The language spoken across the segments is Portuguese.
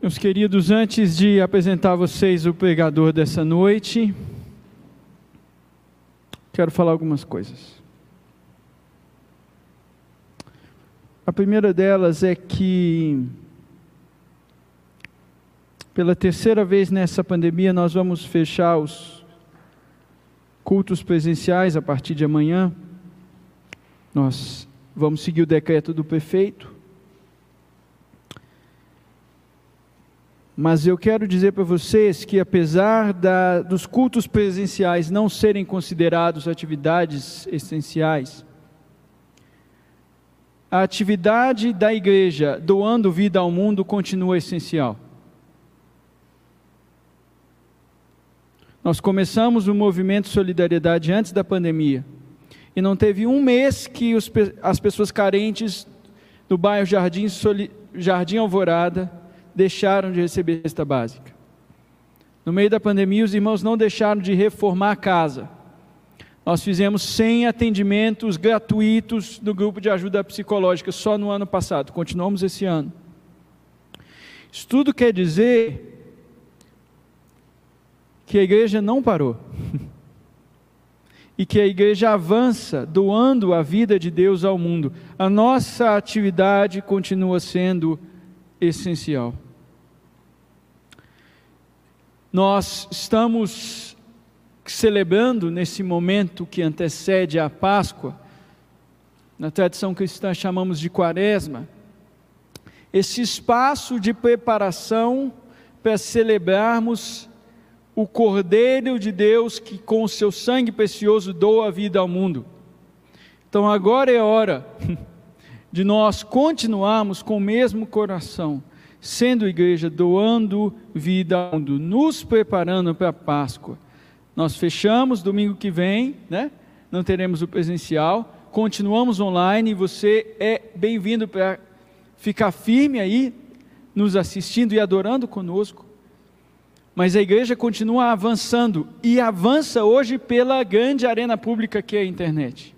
Meus queridos, antes de apresentar a vocês o pregador dessa noite, quero falar algumas coisas. A primeira delas é que, pela terceira vez nessa pandemia, nós vamos fechar os cultos presenciais a partir de amanhã. Nós vamos seguir o decreto do prefeito. Mas eu quero dizer para vocês que, apesar da, dos cultos presenciais não serem considerados atividades essenciais, a atividade da igreja doando vida ao mundo continua essencial. Nós começamos o movimento Solidariedade antes da pandemia, e não teve um mês que os, as pessoas carentes do bairro Jardim, Soli, Jardim Alvorada deixaram de receber cesta básica. No meio da pandemia, os irmãos não deixaram de reformar a casa. Nós fizemos 100 atendimentos gratuitos do grupo de ajuda psicológica só no ano passado, continuamos esse ano. Isso tudo quer dizer que a igreja não parou. e que a igreja avança doando a vida de Deus ao mundo. A nossa atividade continua sendo essencial. Nós estamos celebrando nesse momento que antecede a Páscoa, na tradição cristã chamamos de Quaresma, esse espaço de preparação para celebrarmos o Cordeiro de Deus que com o seu sangue precioso doa a vida ao mundo. Então agora é hora de nós continuarmos com o mesmo coração sendo igreja, doando vida ao mundo, nos preparando para a Páscoa. Nós fechamos domingo que vem, né? Não teremos o presencial, continuamos online você é bem-vindo para ficar firme aí, nos assistindo e adorando conosco. Mas a igreja continua avançando e avança hoje pela grande arena pública que é a internet.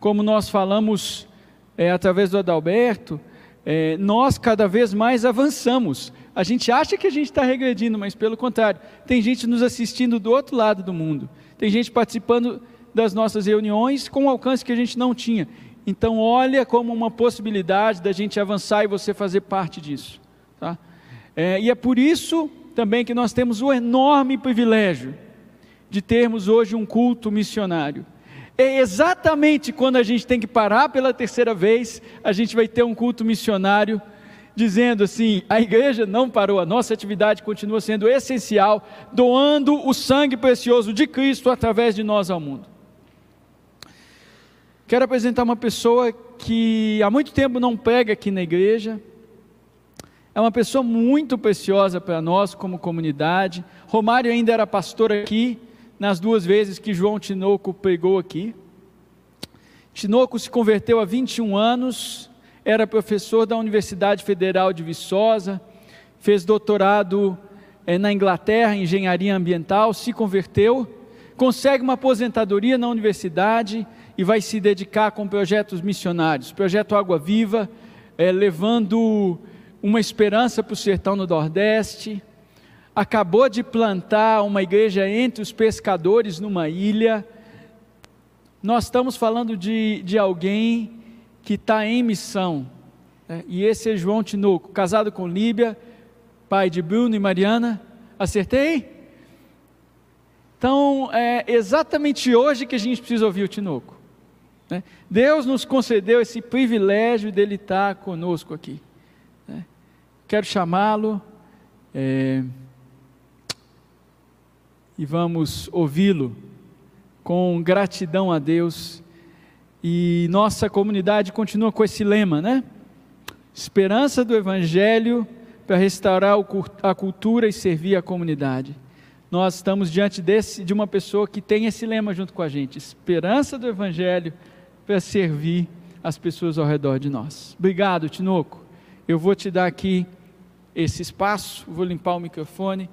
Como nós falamos é, através do Adalberto, é, nós cada vez mais avançamos. A gente acha que a gente está regredindo, mas pelo contrário, tem gente nos assistindo do outro lado do mundo, tem gente participando das nossas reuniões com um alcance que a gente não tinha. Então, olha como uma possibilidade da gente avançar e você fazer parte disso. Tá? É, e é por isso também que nós temos o enorme privilégio de termos hoje um culto missionário. É exatamente quando a gente tem que parar pela terceira vez, a gente vai ter um culto missionário dizendo assim: a igreja não parou, a nossa atividade continua sendo essencial, doando o sangue precioso de Cristo através de nós ao mundo. Quero apresentar uma pessoa que há muito tempo não prega aqui na igreja, é uma pessoa muito preciosa para nós como comunidade. Romário ainda era pastor aqui, nas duas vezes que João Tinoco pregou aqui. Tinoco se converteu há 21 anos, era professor da Universidade Federal de Viçosa, fez doutorado é, na Inglaterra em engenharia ambiental, se converteu, consegue uma aposentadoria na universidade e vai se dedicar com projetos missionários. Projeto Água Viva, é, levando uma esperança para o sertão no Nordeste acabou de plantar uma igreja entre os pescadores numa ilha. Nós estamos falando de, de alguém que está em missão. Né? E esse é João Tinoco, casado com Líbia, pai de Bruno e Mariana. Acertei? Então, é exatamente hoje que a gente precisa ouvir o Tinoco. Né? Deus nos concedeu esse privilégio dele estar conosco aqui. Né? Quero chamá-lo. É e vamos ouvi-lo com gratidão a Deus. E nossa comunidade continua com esse lema, né? Esperança do Evangelho para restaurar a cultura e servir a comunidade. Nós estamos diante desse, de uma pessoa que tem esse lema junto com a gente: esperança do Evangelho para servir as pessoas ao redor de nós. Obrigado, Tinoco. Eu vou te dar aqui esse espaço, vou limpar o microfone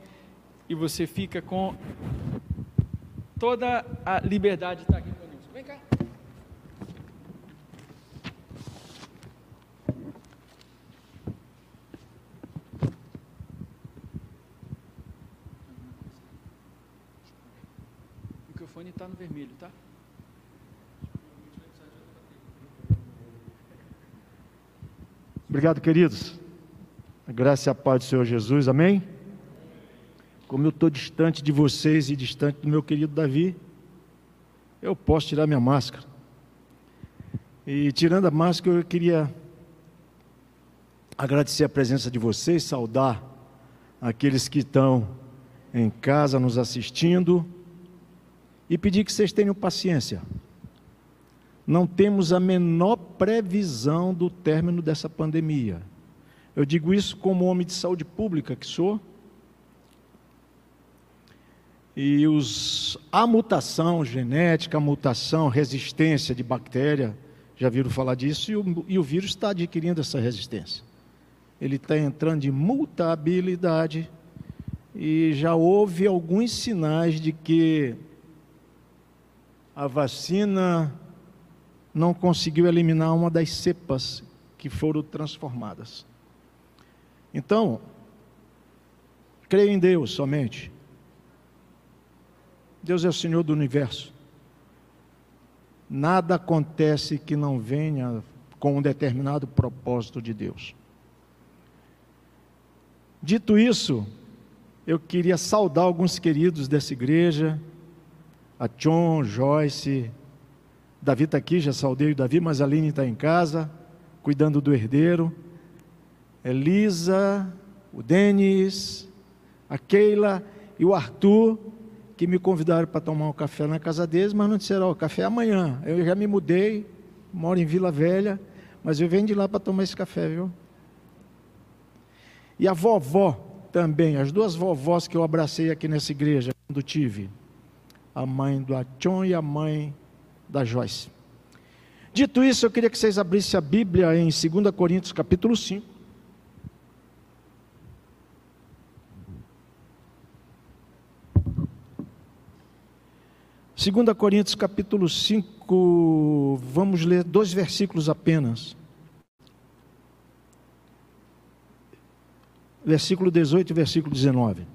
e você fica com toda a liberdade está aqui conosco. Vem cá. O microfone está no vermelho, tá? Obrigado, queridos. Graças a paz do Senhor Jesus. Amém? Como eu estou distante de vocês e distante do meu querido Davi, eu posso tirar minha máscara. E tirando a máscara, eu queria agradecer a presença de vocês, saudar aqueles que estão em casa nos assistindo e pedir que vocês tenham paciência. Não temos a menor previsão do término dessa pandemia. Eu digo isso como homem de saúde pública que sou. E os, a mutação genética, a mutação, resistência de bactéria, já viram falar disso, e o, e o vírus está adquirindo essa resistência. Ele está entrando em mutabilidade, e já houve alguns sinais de que a vacina não conseguiu eliminar uma das cepas que foram transformadas. Então, creio em Deus somente. Deus é o Senhor do universo. Nada acontece que não venha com um determinado propósito de Deus. Dito isso, eu queria saudar alguns queridos dessa igreja, a John, Joyce, Davi está aqui, já saudei o Davi, mas a Aline está em casa, cuidando do herdeiro. Elisa, o Denis, a Keila e o Arthur, que me convidaram para tomar um café na casa deles, mas não disseram, ó, oh, café é amanhã. Eu já me mudei, moro em Vila Velha, mas eu venho de lá para tomar esse café, viu? E a vovó também, as duas vovós que eu abracei aqui nessa igreja, quando tive, a mãe do Ation e a mãe da Joyce. Dito isso, eu queria que vocês abrissem a Bíblia em 2 Coríntios capítulo 5. Segunda Coríntios capítulo 5, vamos ler dois versículos apenas. Versículo 18 e versículo 19.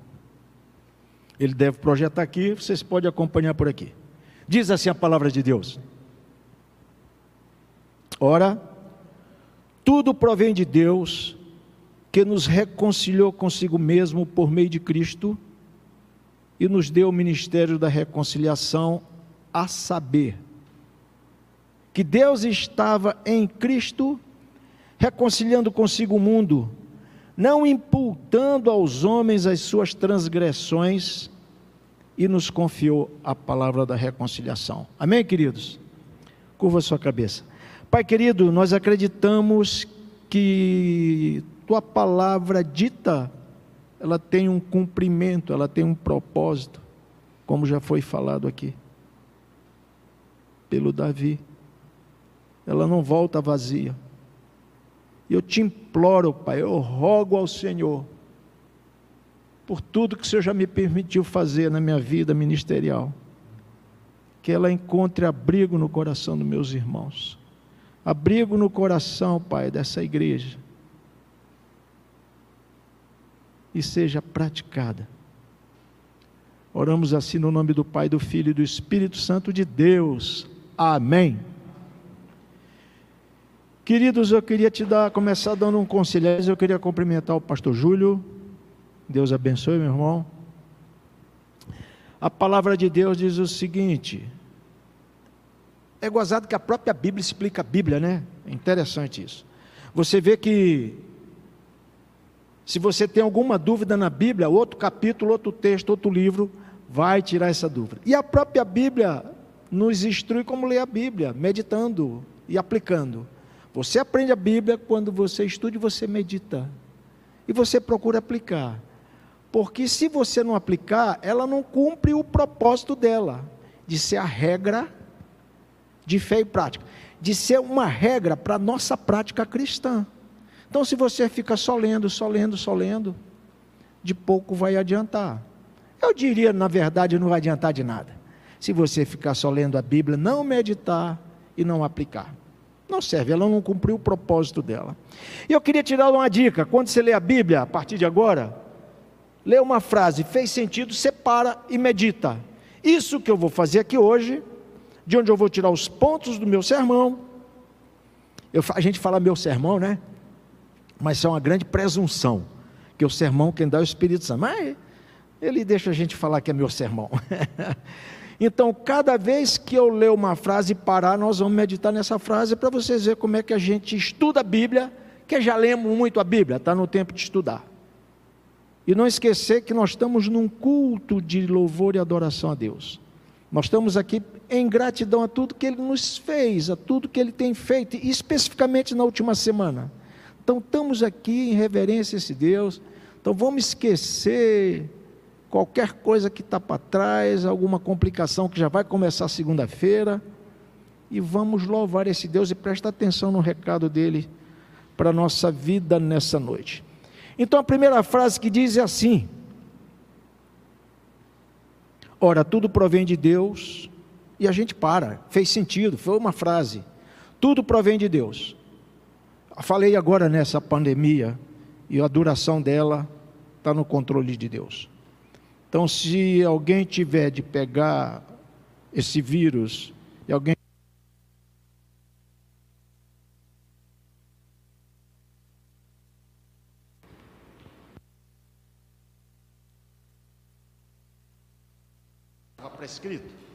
Ele deve projetar aqui, vocês podem acompanhar por aqui. Diz assim a palavra de Deus: Ora, tudo provém de Deus, que nos reconciliou consigo mesmo por meio de Cristo e nos deu o ministério da reconciliação, a saber, que Deus estava em Cristo reconciliando consigo o mundo, não imputando aos homens as suas transgressões, e nos confiou a palavra da reconciliação. Amém, queridos? Curva sua cabeça. Pai querido, nós acreditamos que tua palavra dita, ela tem um cumprimento, ela tem um propósito, como já foi falado aqui pelo Davi. Ela não volta vazia. Eu te imploro, Pai, eu rogo ao Senhor por tudo que o Senhor já me permitiu fazer na minha vida ministerial. Que ela encontre abrigo no coração dos meus irmãos. Abrigo no coração, Pai, dessa igreja. E seja praticada. Oramos assim no nome do Pai, do Filho e do Espírito Santo de Deus. Amém. Queridos, eu queria te dar, começar dando um conselho. Eu queria cumprimentar o pastor Júlio, Deus abençoe, meu irmão. A palavra de Deus diz o seguinte: é gozado que a própria Bíblia explica a Bíblia, né? É interessante isso. Você vê que, se você tem alguma dúvida na Bíblia, outro capítulo, outro texto, outro livro, vai tirar essa dúvida. E a própria Bíblia nos instrui como ler a Bíblia, meditando e aplicando. Você aprende a Bíblia quando você estuda e você medita. E você procura aplicar. Porque se você não aplicar, ela não cumpre o propósito dela, de ser a regra de fé e prática, de ser uma regra para a nossa prática cristã. Então, se você fica só lendo, só lendo, só lendo, de pouco vai adiantar. Eu diria, na verdade, não vai adiantar de nada. Se você ficar só lendo a Bíblia, não meditar e não aplicar. Não serve, ela não cumpriu o propósito dela. E eu queria te dar uma dica: quando você lê a Bíblia, a partir de agora, lê uma frase, fez sentido, separa e medita. Isso que eu vou fazer aqui hoje, de onde eu vou tirar os pontos do meu sermão. Eu, a gente fala meu sermão, né? Mas isso é uma grande presunção, que o sermão quem dá é o Espírito Santo. Mas ele deixa a gente falar que é meu sermão. então, cada vez que eu ler uma frase e parar, nós vamos meditar nessa frase para vocês verem como é que a gente estuda a Bíblia, que já lemos muito a Bíblia, está no tempo de estudar. E não esquecer que nós estamos num culto de louvor e adoração a Deus. Nós estamos aqui em gratidão a tudo que Ele nos fez, a tudo que Ele tem feito, especificamente na última semana. Então estamos aqui em reverência a esse Deus. Então vamos esquecer qualquer coisa que está para trás, alguma complicação que já vai começar segunda-feira. E vamos louvar esse Deus e prestar atenção no recado dele para a nossa vida nessa noite. Então a primeira frase que diz é assim: Ora, tudo provém de Deus, e a gente para, fez sentido, foi uma frase. Tudo provém de Deus. Falei agora nessa pandemia, e a duração dela está no controle de Deus. Então, se alguém tiver de pegar esse vírus e alguém prescrito.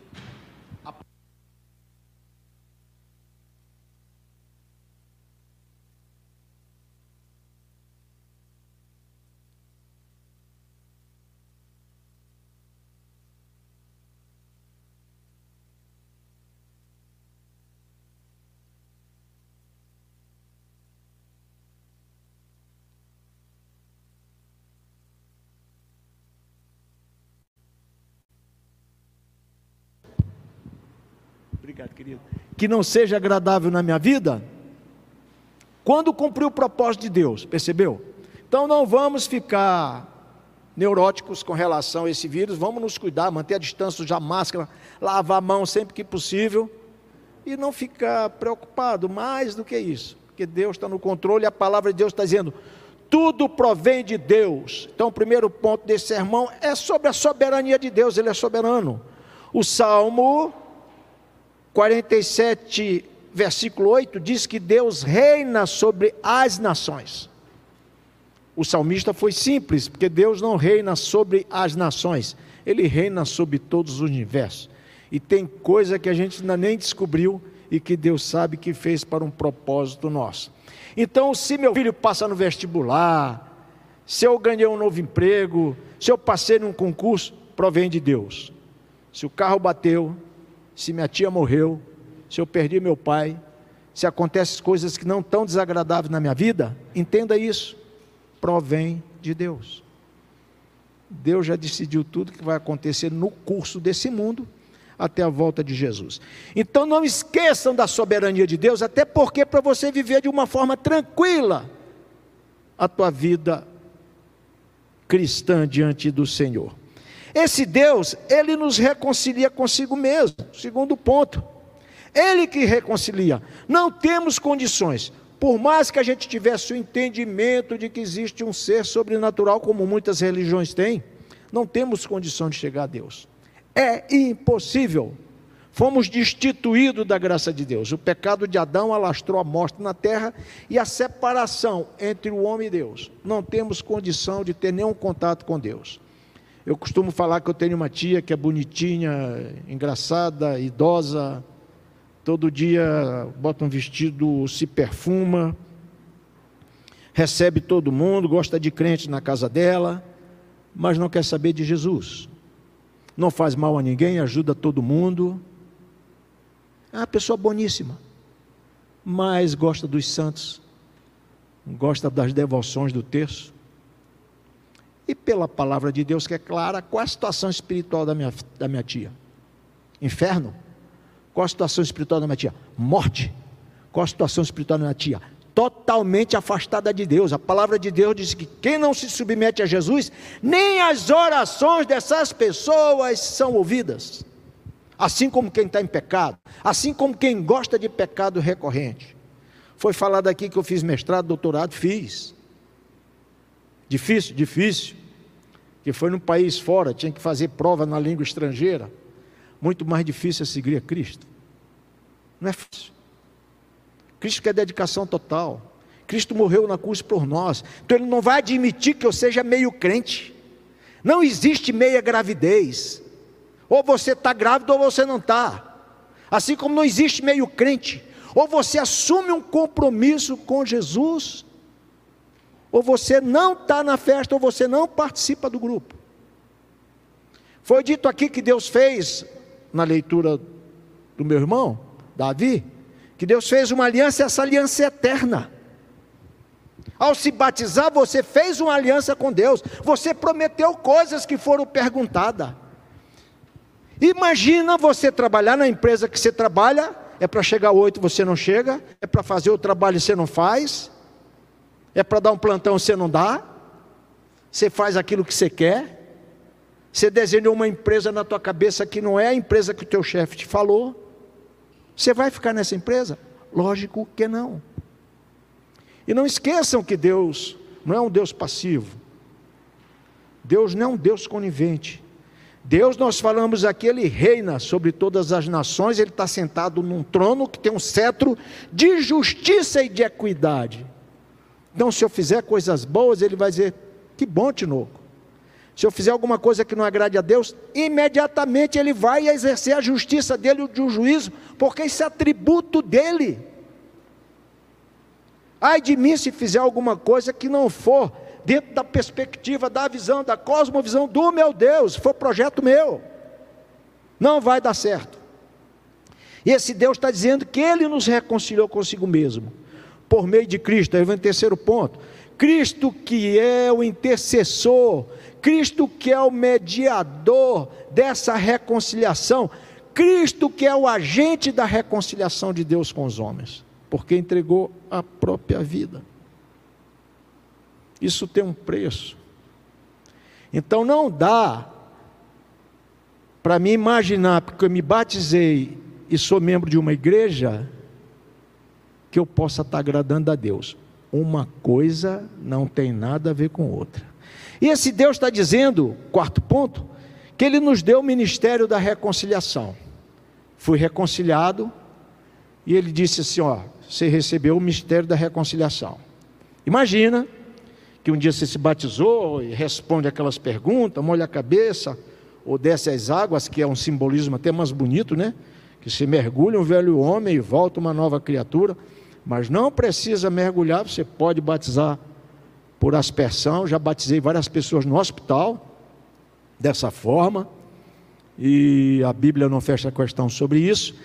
Obrigado, querido. Que não seja agradável na minha vida, quando cumprir o propósito de Deus, percebeu? Então não vamos ficar neuróticos com relação a esse vírus, vamos nos cuidar, manter a distância, usar máscara, lavar a mão sempre que possível e não ficar preocupado mais do que isso, porque Deus está no controle e a palavra de Deus está dizendo: tudo provém de Deus. Então, o primeiro ponto desse sermão é sobre a soberania de Deus, Ele é soberano. O Salmo 47, versículo 8, diz que Deus reina sobre as nações. O salmista foi simples, porque Deus não reina sobre as nações, ele reina sobre todos os universos. E tem coisa que a gente ainda nem descobriu e que Deus sabe que fez para um propósito nosso. Então, se meu filho passa no vestibular, se eu ganhei um novo emprego, se eu passei num concurso, provém de Deus. Se o carro bateu, se minha tia morreu, se eu perdi meu pai, se acontecem coisas que não estão desagradáveis na minha vida, entenda isso, provém de Deus. Deus já decidiu tudo que vai acontecer no curso desse mundo até a volta de Jesus. Então não esqueçam da soberania de Deus, até porque para você viver de uma forma tranquila a tua vida cristã diante do Senhor. Esse Deus, ele nos reconcilia consigo mesmo. Segundo ponto. Ele que reconcilia. Não temos condições. Por mais que a gente tivesse o entendimento de que existe um ser sobrenatural, como muitas religiões têm, não temos condição de chegar a Deus. É impossível. Fomos destituídos da graça de Deus. O pecado de Adão alastrou a morte na terra e a separação entre o homem e Deus. Não temos condição de ter nenhum contato com Deus. Eu costumo falar que eu tenho uma tia que é bonitinha, engraçada, idosa, todo dia bota um vestido, se perfuma, recebe todo mundo, gosta de crente na casa dela, mas não quer saber de Jesus. Não faz mal a ninguém, ajuda todo mundo. É uma pessoa boníssima, mas gosta dos santos, gosta das devoções do terço e pela palavra de Deus que é clara, qual a situação espiritual da minha, da minha tia? Inferno? Qual a situação espiritual da minha tia? Morte. Qual a situação espiritual da minha tia? Totalmente afastada de Deus. A palavra de Deus diz que quem não se submete a Jesus, nem as orações dessas pessoas são ouvidas. Assim como quem está em pecado, assim como quem gosta de pecado recorrente. Foi falado aqui que eu fiz mestrado, doutorado, fiz. Difícil, difícil que foi num país fora, tinha que fazer prova na língua estrangeira. muito mais difícil é seguir a Cristo. Não é fácil. Cristo quer dedicação total. Cristo morreu na cruz por nós. Então ele não vai admitir que eu seja meio crente. Não existe meia gravidez. Ou você está grávido ou você não está. Assim como não existe meio crente. Ou você assume um compromisso com Jesus, ou você não está na festa, ou você não participa do grupo. Foi dito aqui que Deus fez, na leitura do meu irmão, Davi, que Deus fez uma aliança e essa aliança é eterna. Ao se batizar, você fez uma aliança com Deus, você prometeu coisas que foram perguntadas. Imagina você trabalhar na empresa que você trabalha, é para chegar oito você não chega, é para fazer o trabalho você não faz, é para dar um plantão você não dá, você faz aquilo que você quer, você desenhou uma empresa na tua cabeça que não é a empresa que o teu chefe te falou, você vai ficar nessa empresa? Lógico que não. E não esqueçam que Deus não é um Deus passivo. Deus não é um Deus conivente. Deus, nós falamos aqui, ele reina sobre todas as nações, ele está sentado num trono que tem um cetro de justiça e de equidade. Então, se eu fizer coisas boas, ele vai dizer: que bom, Tinoco. Se eu fizer alguma coisa que não agrade a Deus, imediatamente ele vai exercer a justiça dele e o juízo, porque isso é atributo dele. Ai de mim se fizer alguma coisa que não for dentro da perspectiva, da visão, da cosmovisão do meu Deus, foi projeto meu. Não vai dar certo. E esse Deus está dizendo que Ele nos reconciliou consigo mesmo, por meio de Cristo. Aí vem o terceiro ponto. Cristo que é o intercessor, Cristo que é o mediador dessa reconciliação, Cristo que é o agente da reconciliação de Deus com os homens, porque entregou a própria vida. Isso tem um preço. Então não dá para me imaginar, porque eu me batizei e sou membro de uma igreja, que eu possa estar agradando a Deus. Uma coisa não tem nada a ver com outra. E esse Deus está dizendo, quarto ponto, que Ele nos deu o ministério da reconciliação. Fui reconciliado, e Ele disse assim: Ó, você recebeu o mistério da reconciliação. Imagina que um dia você se batizou e responde aquelas perguntas, molha a cabeça, ou desce as águas, que é um simbolismo até mais bonito, né? Que se mergulha um velho homem e volta uma nova criatura, mas não precisa mergulhar, você pode batizar por aspersão. Já batizei várias pessoas no hospital dessa forma, e a Bíblia não fecha questão sobre isso.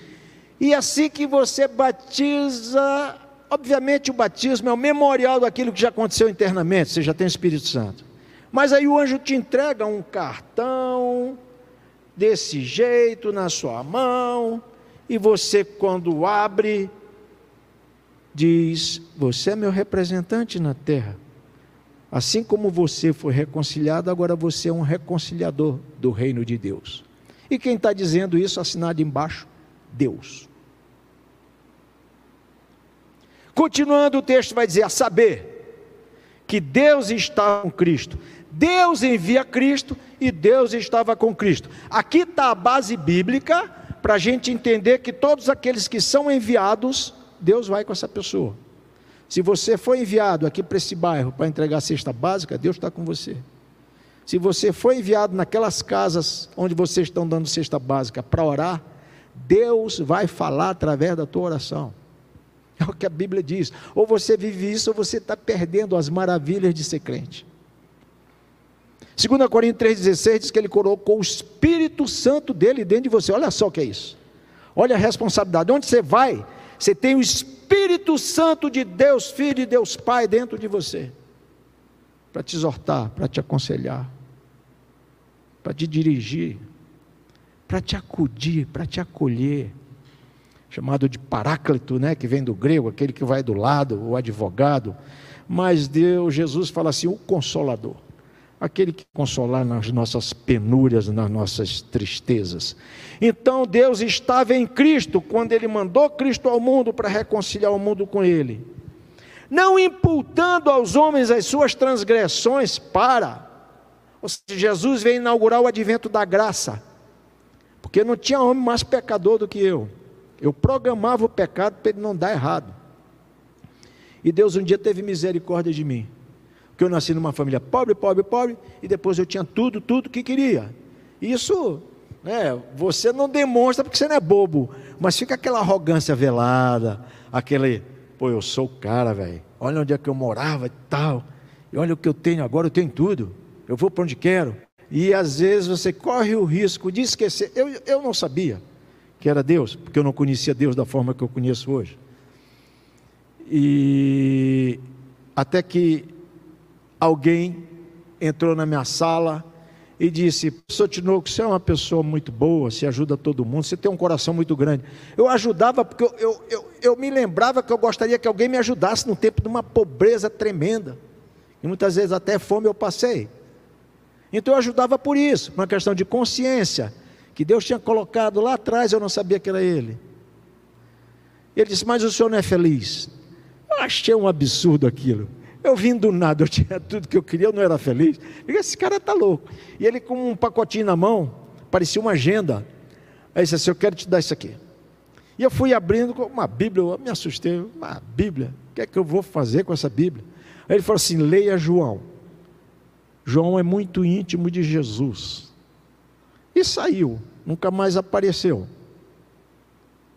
E assim que você batiza, Obviamente, o batismo é o memorial daquilo que já aconteceu internamente, você já tem o Espírito Santo. Mas aí o anjo te entrega um cartão, desse jeito, na sua mão, e você, quando abre, diz: Você é meu representante na terra. Assim como você foi reconciliado, agora você é um reconciliador do reino de Deus. E quem está dizendo isso, assinado embaixo? Deus. Continuando o texto vai dizer: a saber, que Deus está com Cristo. Deus envia Cristo e Deus estava com Cristo. Aqui está a base bíblica para a gente entender que todos aqueles que são enviados, Deus vai com essa pessoa. Se você foi enviado aqui para esse bairro para entregar a cesta básica, Deus está com você. Se você foi enviado naquelas casas onde vocês estão dando cesta básica para orar, Deus vai falar através da tua oração. É o que a Bíblia diz. Ou você vive isso, ou você está perdendo as maravilhas de ser crente. 2 Coríntios 3,16 diz que ele colocou o Espírito Santo dele dentro de você. Olha só o que é isso. Olha a responsabilidade. Onde você vai, você tem o Espírito Santo de Deus, Filho e Deus Pai dentro de você. Para te exortar, para te aconselhar, para te dirigir, para te acudir, para te acolher chamado de paráclito, né, que vem do grego, aquele que vai do lado, o advogado. Mas Deus, Jesus fala assim, o consolador, aquele que consolar nas nossas penúrias, nas nossas tristezas. Então Deus estava em Cristo quando ele mandou Cristo ao mundo para reconciliar o mundo com ele. Não imputando aos homens as suas transgressões para. Ou seja, Jesus veio inaugurar o advento da graça Porque não tinha homem mais pecador do que eu. Eu programava o pecado para ele não dar errado. E Deus um dia teve misericórdia de mim. Porque eu nasci numa família pobre, pobre, pobre, e depois eu tinha tudo, tudo que queria. Isso, né, você não demonstra porque você não é bobo, mas fica aquela arrogância velada, aquele, pô, eu sou o cara, velho. Olha onde é que eu morava e tal. E olha o que eu tenho agora, eu tenho tudo. Eu vou para onde quero. E às vezes você corre o risco de esquecer. Eu, eu não sabia que era Deus, porque eu não conhecia Deus da forma que eu conheço hoje. E até que alguém entrou na minha sala e disse: Professor Tinoco, você é uma pessoa muito boa, você ajuda todo mundo, você tem um coração muito grande. Eu ajudava porque eu, eu, eu, eu me lembrava que eu gostaria que alguém me ajudasse no tempo de uma pobreza tremenda. E muitas vezes até fome eu passei. Então eu ajudava por isso, uma questão de consciência, que Deus tinha colocado lá atrás, eu não sabia que era Ele. Ele disse: Mas o senhor não é feliz? Eu achei um absurdo aquilo. Eu vim do nada, eu tinha tudo que eu queria, eu não era feliz. Digo, esse cara está louco. E ele com um pacotinho na mão, parecia uma agenda. Aí disse assim, eu quero te dar isso aqui. E eu fui abrindo com uma Bíblia, eu me assustei, uma Bíblia, o que é que eu vou fazer com essa Bíblia? Aí ele falou assim, leia João. João é muito íntimo de Jesus. E saiu, nunca mais apareceu.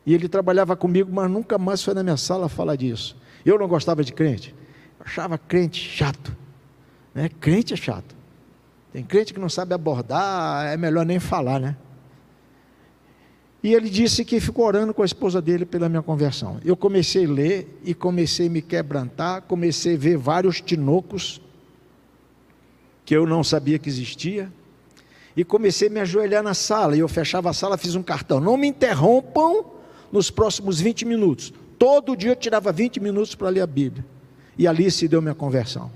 E ele trabalhava comigo, mas nunca mais foi na minha sala falar disso. Eu não gostava de crente achava crente chato. Né? Crente é chato. Tem crente que não sabe abordar, é melhor nem falar, né? E ele disse que ficou orando com a esposa dele pela minha conversão. Eu comecei a ler e comecei a me quebrantar, comecei a ver vários tinocos que eu não sabia que existia. E comecei a me ajoelhar na sala. E eu fechava a sala, fiz um cartão. Não me interrompam nos próximos 20 minutos. Todo dia eu tirava 20 minutos para ler a Bíblia. E ali se deu minha conversão.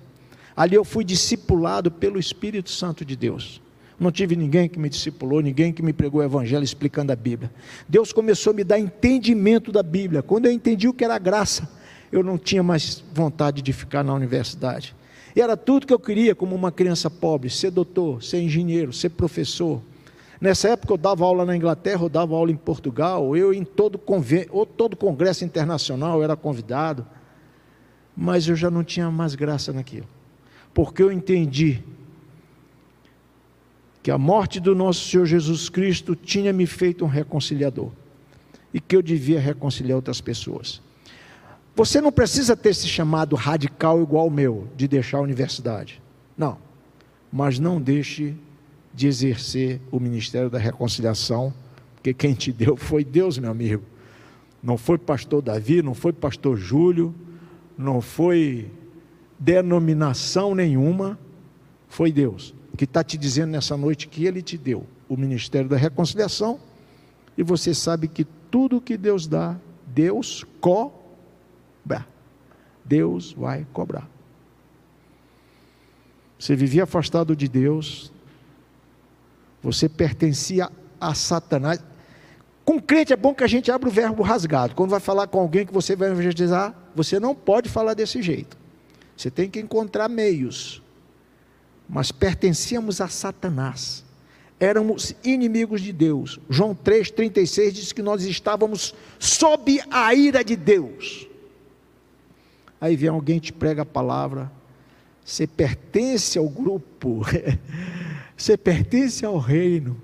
Ali eu fui discipulado pelo Espírito Santo de Deus. Não tive ninguém que me discipulou, ninguém que me pregou o Evangelho explicando a Bíblia. Deus começou a me dar entendimento da Bíblia. Quando eu entendi o que era graça, eu não tinha mais vontade de ficar na universidade. E era tudo que eu queria como uma criança pobre: ser doutor, ser engenheiro, ser professor. Nessa época eu dava aula na Inglaterra, eu dava aula em Portugal, eu em todo, conven... ou todo congresso internacional eu era convidado mas eu já não tinha mais graça naquilo, porque eu entendi que a morte do nosso Senhor Jesus Cristo tinha me feito um reconciliador e que eu devia reconciliar outras pessoas. Você não precisa ter esse chamado radical igual o meu, de deixar a universidade. Não. Mas não deixe de exercer o ministério da reconciliação, porque quem te deu foi Deus, meu amigo. Não foi pastor Davi, não foi pastor Júlio, não foi denominação nenhuma, foi Deus que está te dizendo nessa noite que Ele te deu o ministério da reconciliação e você sabe que tudo que Deus dá, Deus cobra. Deus vai cobrar. Você vivia afastado de Deus, você pertencia a Satanás. Com crente é bom que a gente abra o verbo rasgado. Quando vai falar com alguém que você vai evangelizar, você não pode falar desse jeito. Você tem que encontrar meios. Mas pertencíamos a Satanás. Éramos inimigos de Deus. João 3,36 diz que nós estávamos sob a ira de Deus. Aí vem alguém te prega a palavra. Você pertence ao grupo. Você pertence ao reino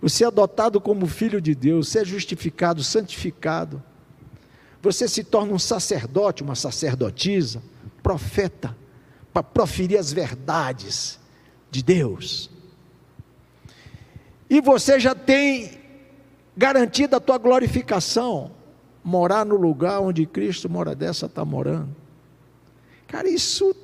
você é adotado como filho de Deus, você é justificado, santificado. Você se torna um sacerdote, uma sacerdotisa, profeta, para proferir as verdades de Deus. E você já tem garantida a tua glorificação, morar no lugar onde Cristo mora dessa está morando. Cara, isso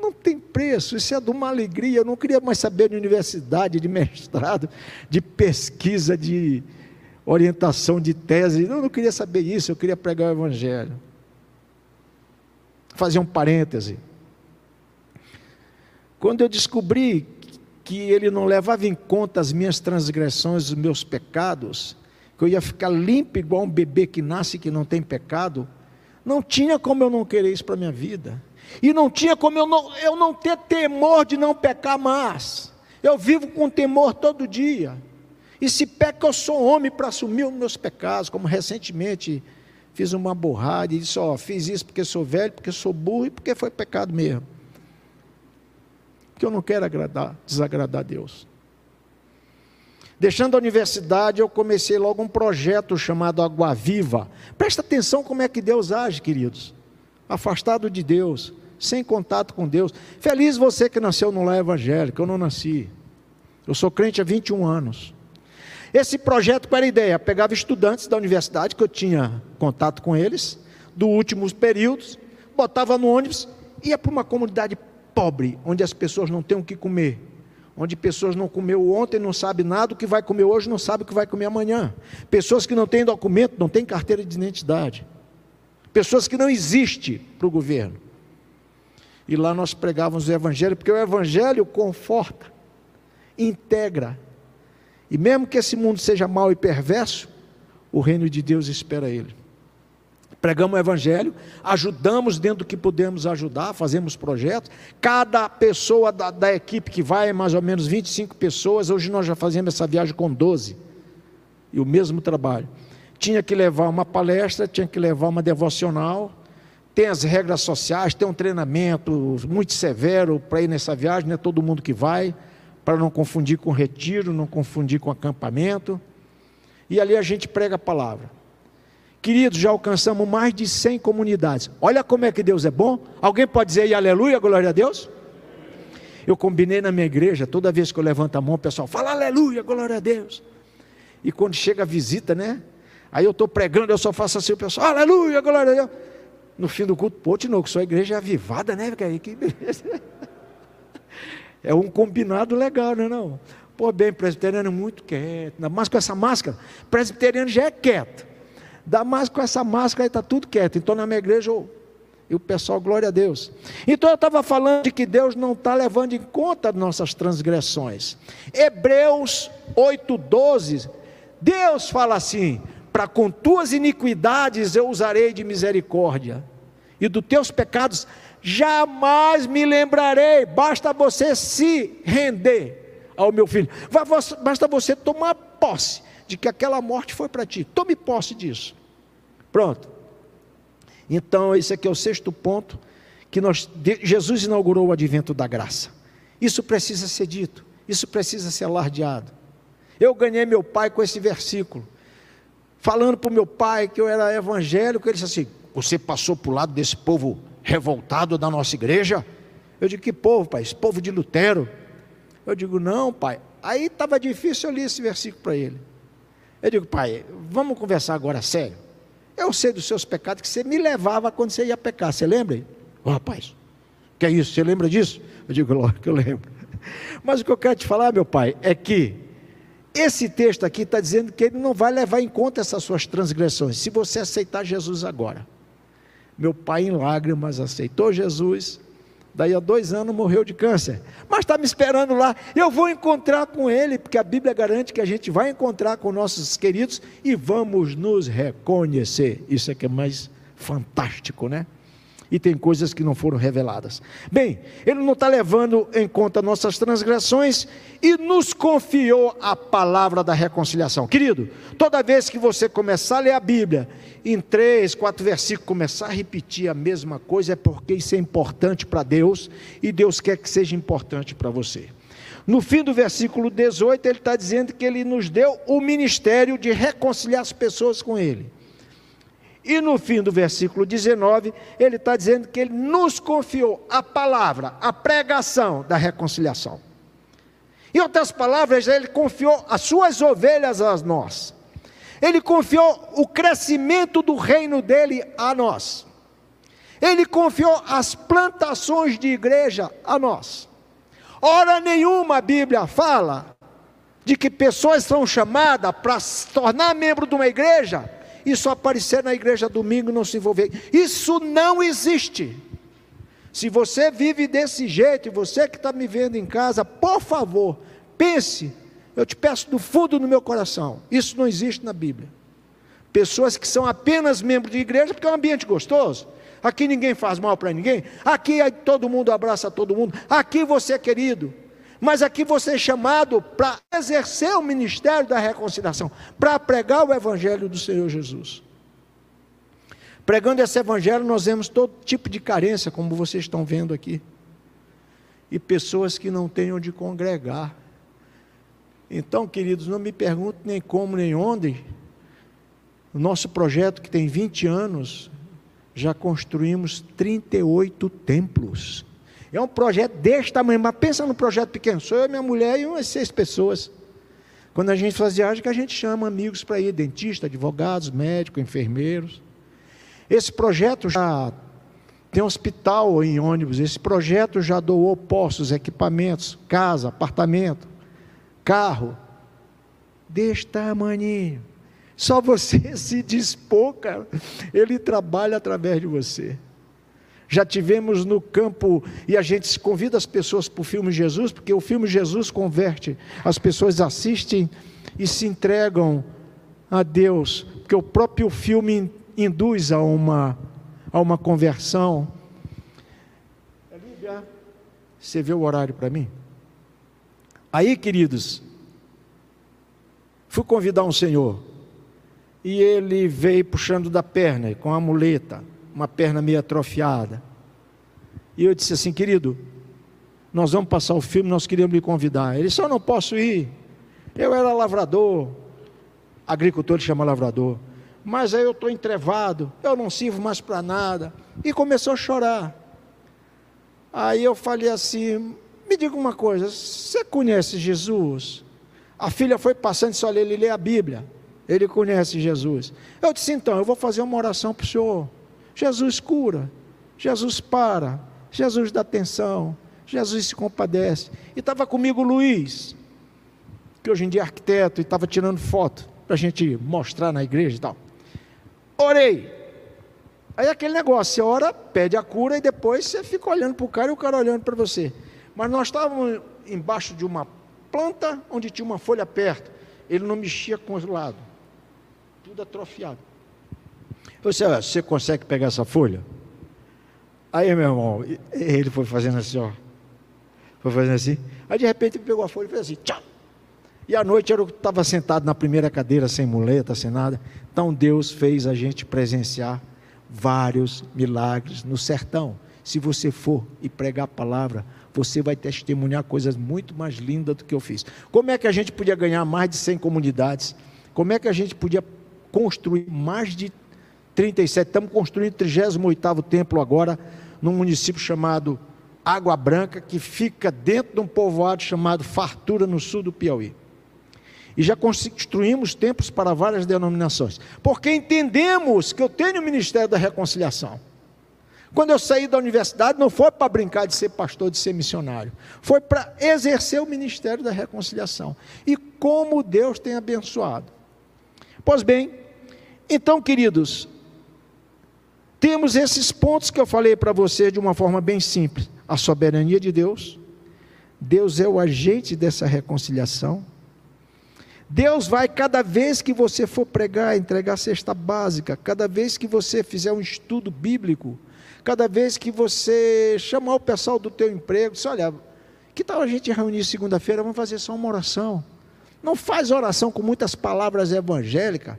não tem preço, isso é de uma alegria. Eu não queria mais saber de universidade, de mestrado, de pesquisa, de orientação de tese. Eu não queria saber isso, eu queria pregar o Evangelho. Fazer um parêntese. Quando eu descobri que ele não levava em conta as minhas transgressões, os meus pecados, que eu ia ficar limpo igual um bebê que nasce que não tem pecado, não tinha como eu não querer isso para a minha vida. E não tinha como eu não, eu não ter temor de não pecar mais. Eu vivo com temor todo dia. E se peca, eu sou homem para assumir os meus pecados, como recentemente fiz uma borrada e disse: Ó, fiz isso porque sou velho, porque sou burro e porque foi pecado mesmo. Porque eu não quero agradar, desagradar a Deus. Deixando a universidade, eu comecei logo um projeto chamado Água Viva. Presta atenção como é que Deus age, queridos. Afastado de Deus, sem contato com Deus. Feliz você que nasceu no lar evangélico, eu não nasci. Eu sou crente há 21 anos. Esse projeto, qual era a ideia? Pegava estudantes da universidade, que eu tinha contato com eles, do últimos períodos, botava no ônibus, ia para uma comunidade pobre, onde as pessoas não têm o que comer onde pessoas não comeu ontem, não sabe nada, o que vai comer hoje, não sabe o que vai comer amanhã. Pessoas que não têm documento, não têm carteira de identidade. Pessoas que não existem para o governo. E lá nós pregávamos o Evangelho, porque o Evangelho conforta, integra. E mesmo que esse mundo seja mau e perverso, o reino de Deus espera ele pregamos o Evangelho, ajudamos dentro do que podemos ajudar, fazemos projetos. Cada pessoa da, da, equipe que vai é mais ou menos 25 pessoas. Hoje nós já fazemos essa viagem com 12. E o mesmo trabalho. Tinha que levar uma palestra, tinha que levar uma devocional. Tem as regras sociais, tem um treinamento muito severo para ir nessa viagem, não é todo mundo que vai, para não confundir com retiro, não confundir com acampamento. E ali a gente prega a palavra. Queridos, já alcançamos mais de 100 comunidades. Olha como é que Deus é bom. Alguém pode dizer aí, aleluia, glória a Deus? Eu combinei na minha igreja, toda vez que eu levanto a mão, o pessoal fala aleluia, glória a Deus. E quando chega a visita, né? Aí eu estou pregando, eu só faço assim, o pessoal, aleluia, glória a Deus. No fim do culto, pô, novo, sua igreja é avivada, né? Que. É um combinado legal, não é não? Pô, bem, presbiteriano é muito quieto, mas com essa máscara, presbiteriano já é quieto. Dá mais com essa máscara aí está tudo quieto. Então na minha igreja e o pessoal, glória a Deus. Então eu estava falando de que Deus não está levando em conta nossas transgressões. Hebreus 8,12, Deus fala assim: para com tuas iniquidades eu usarei de misericórdia, e dos teus pecados jamais me lembrarei, basta você se render ao meu filho, basta você tomar posse de que aquela morte foi para ti. Tome posse disso. Pronto. Então, esse aqui é o sexto ponto que nós, Jesus inaugurou o advento da graça. Isso precisa ser dito, isso precisa ser alardeado. Eu ganhei meu pai com esse versículo, falando para o meu pai que eu era evangélico, ele disse assim: Você passou para o lado desse povo revoltado da nossa igreja? Eu digo: Que povo, pai? Esse povo de Lutero. Eu digo: Não, pai. Aí estava difícil eu li esse versículo para ele. Eu digo, pai, vamos conversar agora sério. Eu sei dos seus pecados que você me levava quando você ia pecar. Você lembra? Oh, rapaz, que é isso? Você lembra disso? Eu digo, lógico que eu lembro. Mas o que eu quero te falar, meu pai, é que esse texto aqui está dizendo que ele não vai levar em conta essas suas transgressões, se você aceitar Jesus agora. Meu pai, em lágrimas, aceitou Jesus, Daí a dois anos morreu de câncer. Mas está me esperando lá. Eu vou encontrar com ele, porque a Bíblia garante que a gente vai encontrar com nossos queridos e vamos nos reconhecer. Isso é que é mais fantástico, né? E tem coisas que não foram reveladas. Bem, ele não está levando em conta nossas transgressões e nos confiou a palavra da reconciliação. Querido, toda vez que você começar a ler a Bíblia, em três, quatro versículos, começar a repetir a mesma coisa, é porque isso é importante para Deus e Deus quer que seja importante para você. No fim do versículo 18, ele está dizendo que ele nos deu o ministério de reconciliar as pessoas com ele. E no fim do versículo 19, ele está dizendo que ele nos confiou a palavra, a pregação da reconciliação. Em outras palavras, ele confiou as suas ovelhas a nós. Ele confiou o crescimento do reino dele a nós. Ele confiou as plantações de igreja a nós. Hora nenhuma Bíblia fala de que pessoas são chamadas para se tornar membro de uma igreja e só aparecer na igreja domingo não se envolver. Isso não existe. Se você vive desse jeito, e você que está me vendo em casa, por favor, pense, eu te peço do fundo do meu coração, isso não existe na Bíblia. Pessoas que são apenas membros de igreja porque é um ambiente gostoso. Aqui ninguém faz mal para ninguém. Aqui todo mundo abraça todo mundo. Aqui você é querido. Mas aqui você é chamado para exercer o ministério da reconciliação, para pregar o evangelho do Senhor Jesus. Pregando esse evangelho, nós vemos todo tipo de carência, como vocês estão vendo aqui. E pessoas que não têm onde congregar. Então, queridos, não me perguntem nem como nem onde. O nosso projeto, que tem 20 anos, já construímos 38 templos. É um projeto deste tamanho, mas pensa no projeto pequeno. Sou eu, minha mulher e umas seis pessoas. Quando a gente faz viagem, que a gente chama amigos para ir, dentista, advogados, médicos, enfermeiros. Esse projeto já tem hospital em ônibus. Esse projeto já doou postos, equipamentos, casa, apartamento, carro. Deste tamanho. Só você se dispor, cara. Ele trabalha através de você. Já tivemos no campo e a gente convida as pessoas para o filme Jesus, porque o filme Jesus converte. As pessoas assistem e se entregam a Deus, porque o próprio filme induz a uma, a uma conversão. Lívia, você vê o horário para mim? Aí, queridos, fui convidar um senhor e ele veio puxando da perna com a muleta uma perna meio atrofiada. E eu disse assim, querido, nós vamos passar o filme, nós queríamos lhe convidar. Ele só não posso ir. Eu era lavrador, agricultor ele chama lavrador. Mas aí eu estou entrevado, eu não sirvo mais para nada. E começou a chorar. Aí eu falei assim: me diga uma coisa, você conhece Jesus? A filha foi passando e disse: olha, ele lê a Bíblia. Ele conhece Jesus. Eu disse: então, eu vou fazer uma oração para o senhor. Jesus cura, Jesus para, Jesus dá atenção, Jesus se compadece. E estava comigo o Luiz, que hoje em dia é arquiteto, e estava tirando foto para a gente mostrar na igreja e tal. Orei. Aí aquele negócio, você ora, pede a cura e depois você fica olhando para o cara e o cara olhando para você. Mas nós estávamos embaixo de uma planta onde tinha uma folha perto. Ele não mexia com os lados. Tudo atrofiado. Disse, você consegue pegar essa folha? Aí, meu irmão, ele foi fazendo assim, ó. Foi fazendo assim. Aí, de repente, ele pegou a folha e fez assim, tchau. E à noite eu estava sentado na primeira cadeira, sem muleta, sem nada. Então, Deus fez a gente presenciar vários milagres no sertão. Se você for e pregar a palavra, você vai testemunhar coisas muito mais lindas do que eu fiz. Como é que a gente podia ganhar mais de 100 comunidades? Como é que a gente podia construir mais de 37, estamos construindo o 38 templo agora, num município chamado Água Branca, que fica dentro de um povoado chamado Fartura, no sul do Piauí. E já construímos templos para várias denominações, porque entendemos que eu tenho o ministério da reconciliação. Quando eu saí da universidade, não foi para brincar de ser pastor, de ser missionário, foi para exercer o ministério da reconciliação. E como Deus tem abençoado. Pois bem, então, queridos, temos esses pontos que eu falei para você de uma forma bem simples: a soberania de Deus, Deus é o agente dessa reconciliação. Deus vai, cada vez que você for pregar, entregar cesta básica, cada vez que você fizer um estudo bíblico, cada vez que você chamar o pessoal do teu emprego, diz, olha, que tal a gente reunir segunda-feira, vamos fazer só uma oração. Não faz oração com muitas palavras evangélicas.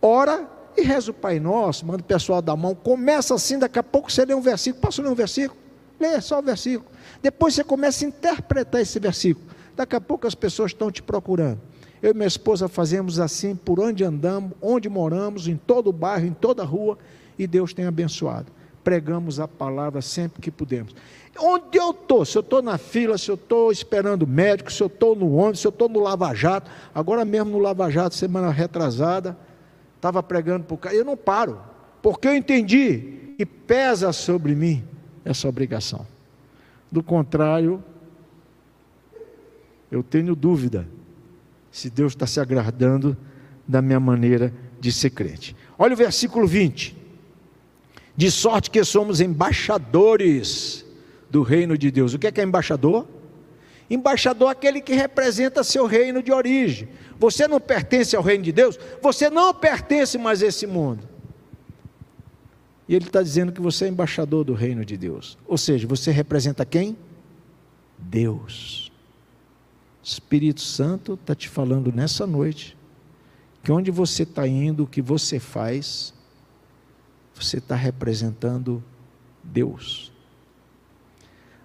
Ora e reza o Pai Nosso, manda o pessoal da mão, começa assim, daqui a pouco você lê um versículo, posso ler um versículo? Lê só o versículo. Depois você começa a interpretar esse versículo. Daqui a pouco as pessoas estão te procurando. Eu e minha esposa fazemos assim por onde andamos, onde moramos, em todo o bairro, em toda a rua, e Deus tem abençoado. Pregamos a palavra sempre que podemos. Onde eu estou, se eu estou na fila, se eu estou esperando médico, se eu estou no ônibus, se eu estou no Lava Jato, agora mesmo no Lava Jato, semana retrasada, estava pregando para o cara, eu não paro, porque eu entendi que pesa sobre mim essa obrigação. Do contrário, eu tenho dúvida se Deus está se agradando da minha maneira de ser crente. Olha o versículo 20. De sorte que somos embaixadores do reino de Deus. O que é, que é embaixador? Embaixador aquele que representa seu reino de origem. Você não pertence ao reino de Deus, você não pertence mais a esse mundo. E ele está dizendo que você é embaixador do reino de Deus. Ou seja, você representa quem? Deus. Espírito Santo está te falando nessa noite que onde você está indo, o que você faz, você está representando Deus.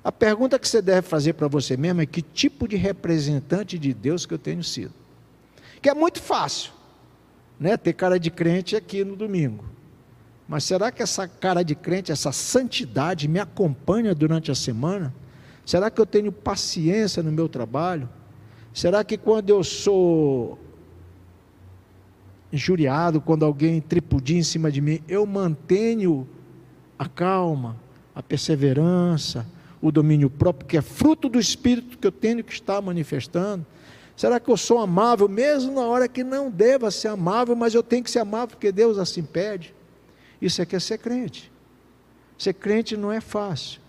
A pergunta que você deve fazer para você mesmo é que tipo de representante de Deus que eu tenho sido. Que é muito fácil, né, ter cara de crente aqui no domingo. Mas será que essa cara de crente, essa santidade me acompanha durante a semana? Será que eu tenho paciência no meu trabalho? Será que quando eu sou injuriado, quando alguém tripudia em cima de mim, eu mantenho a calma, a perseverança, o domínio próprio, que é fruto do Espírito que eu tenho que estar manifestando? Será que eu sou amável, mesmo na hora que não deva ser amável, mas eu tenho que ser amável porque Deus assim pede? Isso é que é ser crente. Ser crente não é fácil,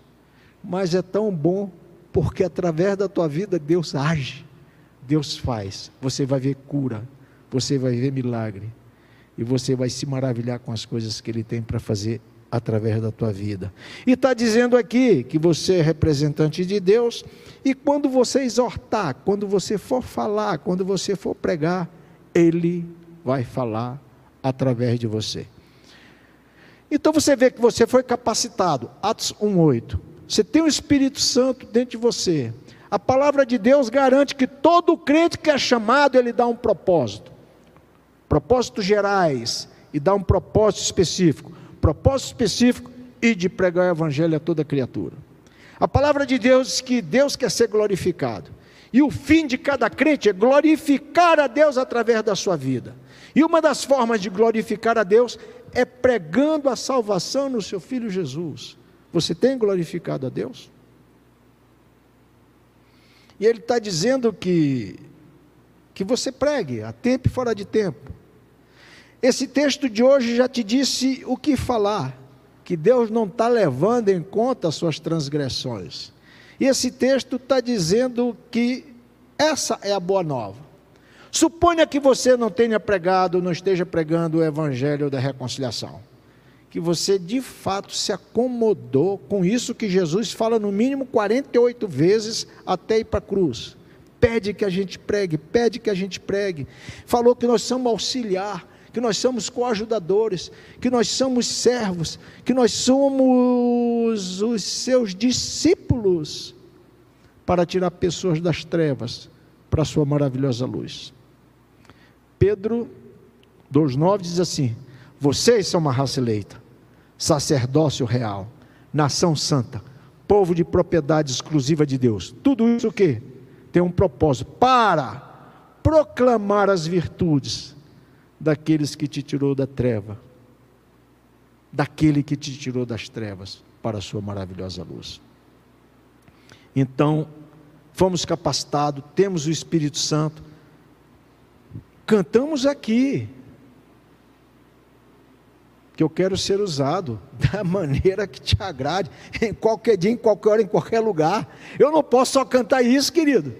mas é tão bom, porque através da tua vida Deus age, Deus faz. Você vai ver cura, você vai ver milagre, e você vai se maravilhar com as coisas que Ele tem para fazer através da tua vida. E está dizendo aqui que você é representante de Deus, e quando você exortar, quando você for falar, quando você for pregar, Ele vai falar através de você. Então você vê que você foi capacitado, Atos 1,8. Você tem o Espírito Santo dentro de você. A palavra de Deus garante que todo crente que é chamado, ele dá um propósito. Propósitos gerais e dá um propósito específico propósito específico e de pregar o evangelho a toda criatura. A palavra de Deus diz que Deus quer ser glorificado. E o fim de cada crente é glorificar a Deus através da sua vida. E uma das formas de glorificar a Deus é pregando a salvação no seu filho Jesus. Você tem glorificado a Deus? E ele está dizendo que, que você pregue a tempo e fora de tempo. Esse texto de hoje já te disse o que falar, que Deus não está levando em conta as suas transgressões. E esse texto está dizendo que essa é a boa nova. Suponha que você não tenha pregado, não esteja pregando o evangelho da reconciliação. Que você de fato se acomodou com isso que Jesus fala no mínimo 48 vezes até ir para a cruz. Pede que a gente pregue, pede que a gente pregue. Falou que nós somos auxiliar que nós somos coajudadores, que nós somos servos, que nós somos os seus discípulos para tirar pessoas das trevas para a sua maravilhosa luz. Pedro 2,9 diz assim: Vocês são uma raça eleita, sacerdócio real, nação santa, povo de propriedade exclusiva de Deus. Tudo isso o que? Tem um propósito para proclamar as virtudes daqueles que te tirou da treva, daquele que te tirou das trevas para a sua maravilhosa luz. Então, fomos capacitados, temos o Espírito Santo, cantamos aqui, que eu quero ser usado da maneira que te agrade, em qualquer dia, em qualquer hora, em qualquer lugar. Eu não posso só cantar isso, querido.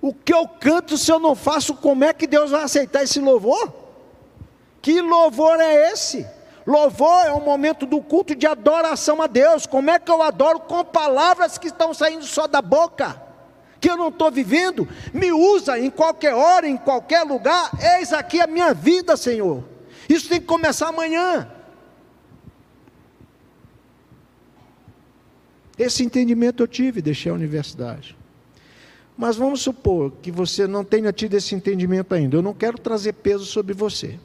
O que eu canto, se eu não faço, como é que Deus vai aceitar esse louvor? Que louvor é esse? Louvor é um momento do culto de adoração a Deus. Como é que eu adoro com palavras que estão saindo só da boca? Que eu não estou vivendo? Me usa em qualquer hora, em qualquer lugar. Eis aqui a minha vida, Senhor. Isso tem que começar amanhã. Esse entendimento eu tive, deixei a universidade. Mas vamos supor que você não tenha tido esse entendimento ainda. Eu não quero trazer peso sobre você.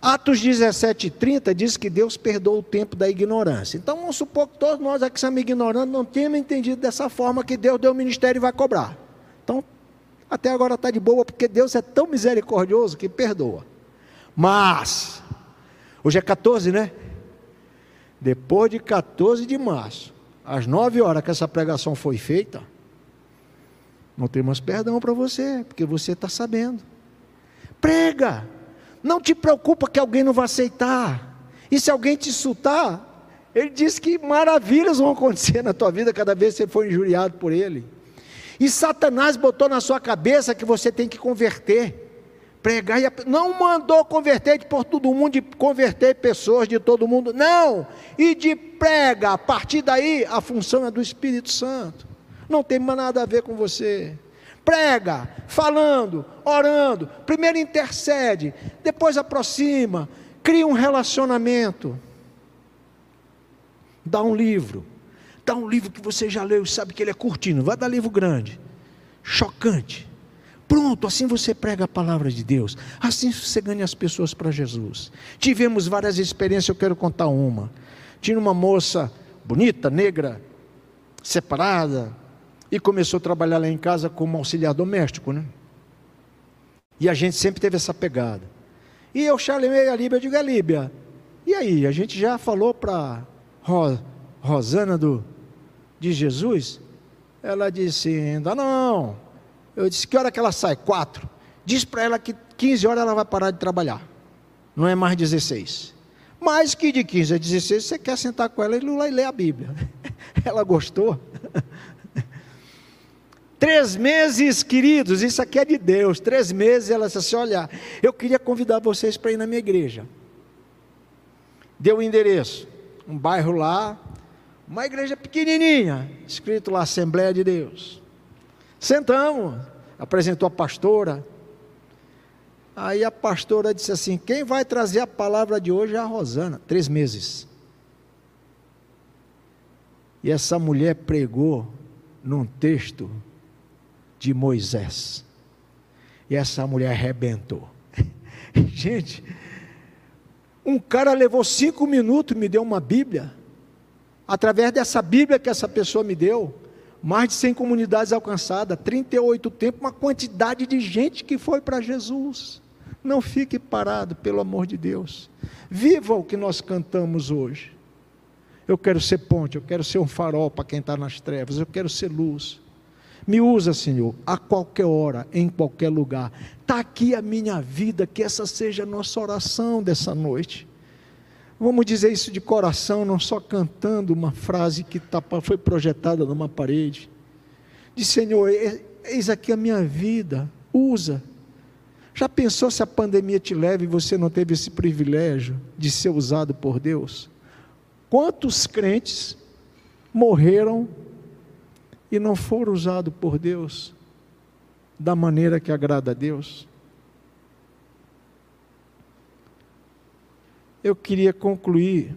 Atos 17, 30 diz que Deus perdoa o tempo da ignorância. Então vamos supor que todos nós aqui somos ignorantes, não temos entendido dessa forma que Deus deu o ministério e vai cobrar. Então, até agora está de boa, porque Deus é tão misericordioso que perdoa. Mas, hoje é 14, né? Depois de 14 de março, às 9 horas que essa pregação foi feita, não temos perdão para você, porque você está sabendo. Prega. Não te preocupa que alguém não vai aceitar. E se alguém te insultar, ele diz que maravilhas vão acontecer na tua vida cada vez que você for injuriado por ele. E Satanás botou na sua cabeça que você tem que converter. Pregar e não mandou converter de por todo mundo, de converter pessoas de todo mundo, não. E de prega, a partir daí a função é do Espírito Santo. Não tem mais nada a ver com você. Prega, falando, orando. Primeiro intercede, depois aproxima, cria um relacionamento. Dá um livro. Dá um livro que você já leu e sabe que ele é curtinho. Vai dar livro grande, chocante. Pronto, assim você prega a palavra de Deus. Assim você ganha as pessoas para Jesus. Tivemos várias experiências, eu quero contar uma. Tinha uma moça bonita, negra, separada, e começou a trabalhar lá em casa como auxiliar doméstico, né? E a gente sempre teve essa pegada. E eu chamei a Líbia, eu digo, a Líbia, e aí, a gente já falou para Rosana do, de Jesus? Ela disse, ainda não. Eu disse, que hora que ela sai? Quatro. Diz para ela que 15 horas ela vai parar de trabalhar. Não é mais 16. Mais que de 15 a 16, você quer sentar com ela e ler a Bíblia. Ela gostou. Três meses, queridos, isso aqui é de Deus. Três meses, ela disse assim: Olha, eu queria convidar vocês para ir na minha igreja. Deu o endereço, um bairro lá, uma igreja pequenininha, escrito lá Assembleia de Deus. Sentamos, apresentou a pastora. Aí a pastora disse assim: Quem vai trazer a palavra de hoje é a Rosana. Três meses. E essa mulher pregou num texto de Moisés. E essa mulher arrebentou. Gente, um cara levou cinco minutos e me deu uma Bíblia. Através dessa Bíblia que essa pessoa me deu, mais de 100 comunidades alcançadas, 38 tempos, uma quantidade de gente que foi para Jesus. Não fique parado, pelo amor de Deus. Viva o que nós cantamos hoje. Eu quero ser ponte, eu quero ser um farol para quem está nas trevas, eu quero ser luz. Me usa, Senhor, a qualquer hora, em qualquer lugar. Está aqui a minha vida, que essa seja a nossa oração dessa noite. Vamos dizer isso de coração, não só cantando uma frase que tá, foi projetada numa parede. Diz, Senhor, eis aqui a minha vida, usa. Já pensou se a pandemia te leva e você não teve esse privilégio de ser usado por Deus? Quantos crentes morreram e não for usado por Deus da maneira que agrada a Deus. Eu queria concluir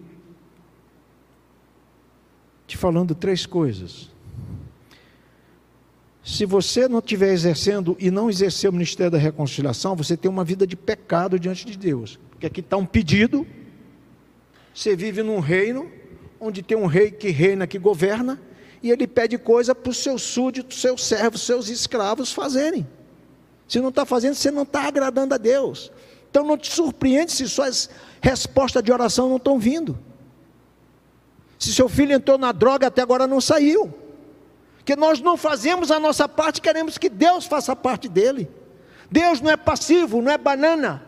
te falando três coisas. Se você não estiver exercendo e não exercer o ministério da reconciliação, você tem uma vida de pecado diante de Deus. Porque aqui está um pedido, você vive num reino, onde tem um rei que reina, que governa, e ele pede coisa para os seus súditos, seus servos, seus escravos fazerem. Se não está fazendo, você não está agradando a Deus. Então não te surpreende se suas respostas de oração não estão vindo. Se seu filho entrou na droga até agora não saiu. Que nós não fazemos a nossa parte, queremos que Deus faça a parte dele. Deus não é passivo, não é banana.